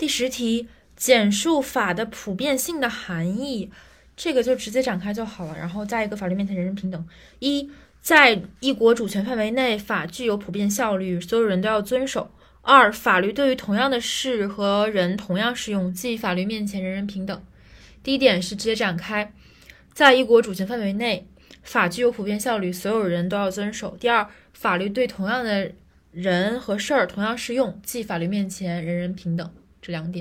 第十题，简述法的普遍性的含义，这个就直接展开就好了。然后在一个，法律面前人人平等。一，在一国主权范围内，法具有普遍效率，所有人都要遵守。二，法律对于同样的事和人同样适用，即法律面前人人平等。第一点是直接展开，在一国主权范围内，法具有普遍效率，所有人都要遵守。第二，法律对同样的人和事儿同样适用，即法律面前人人平等。这两点。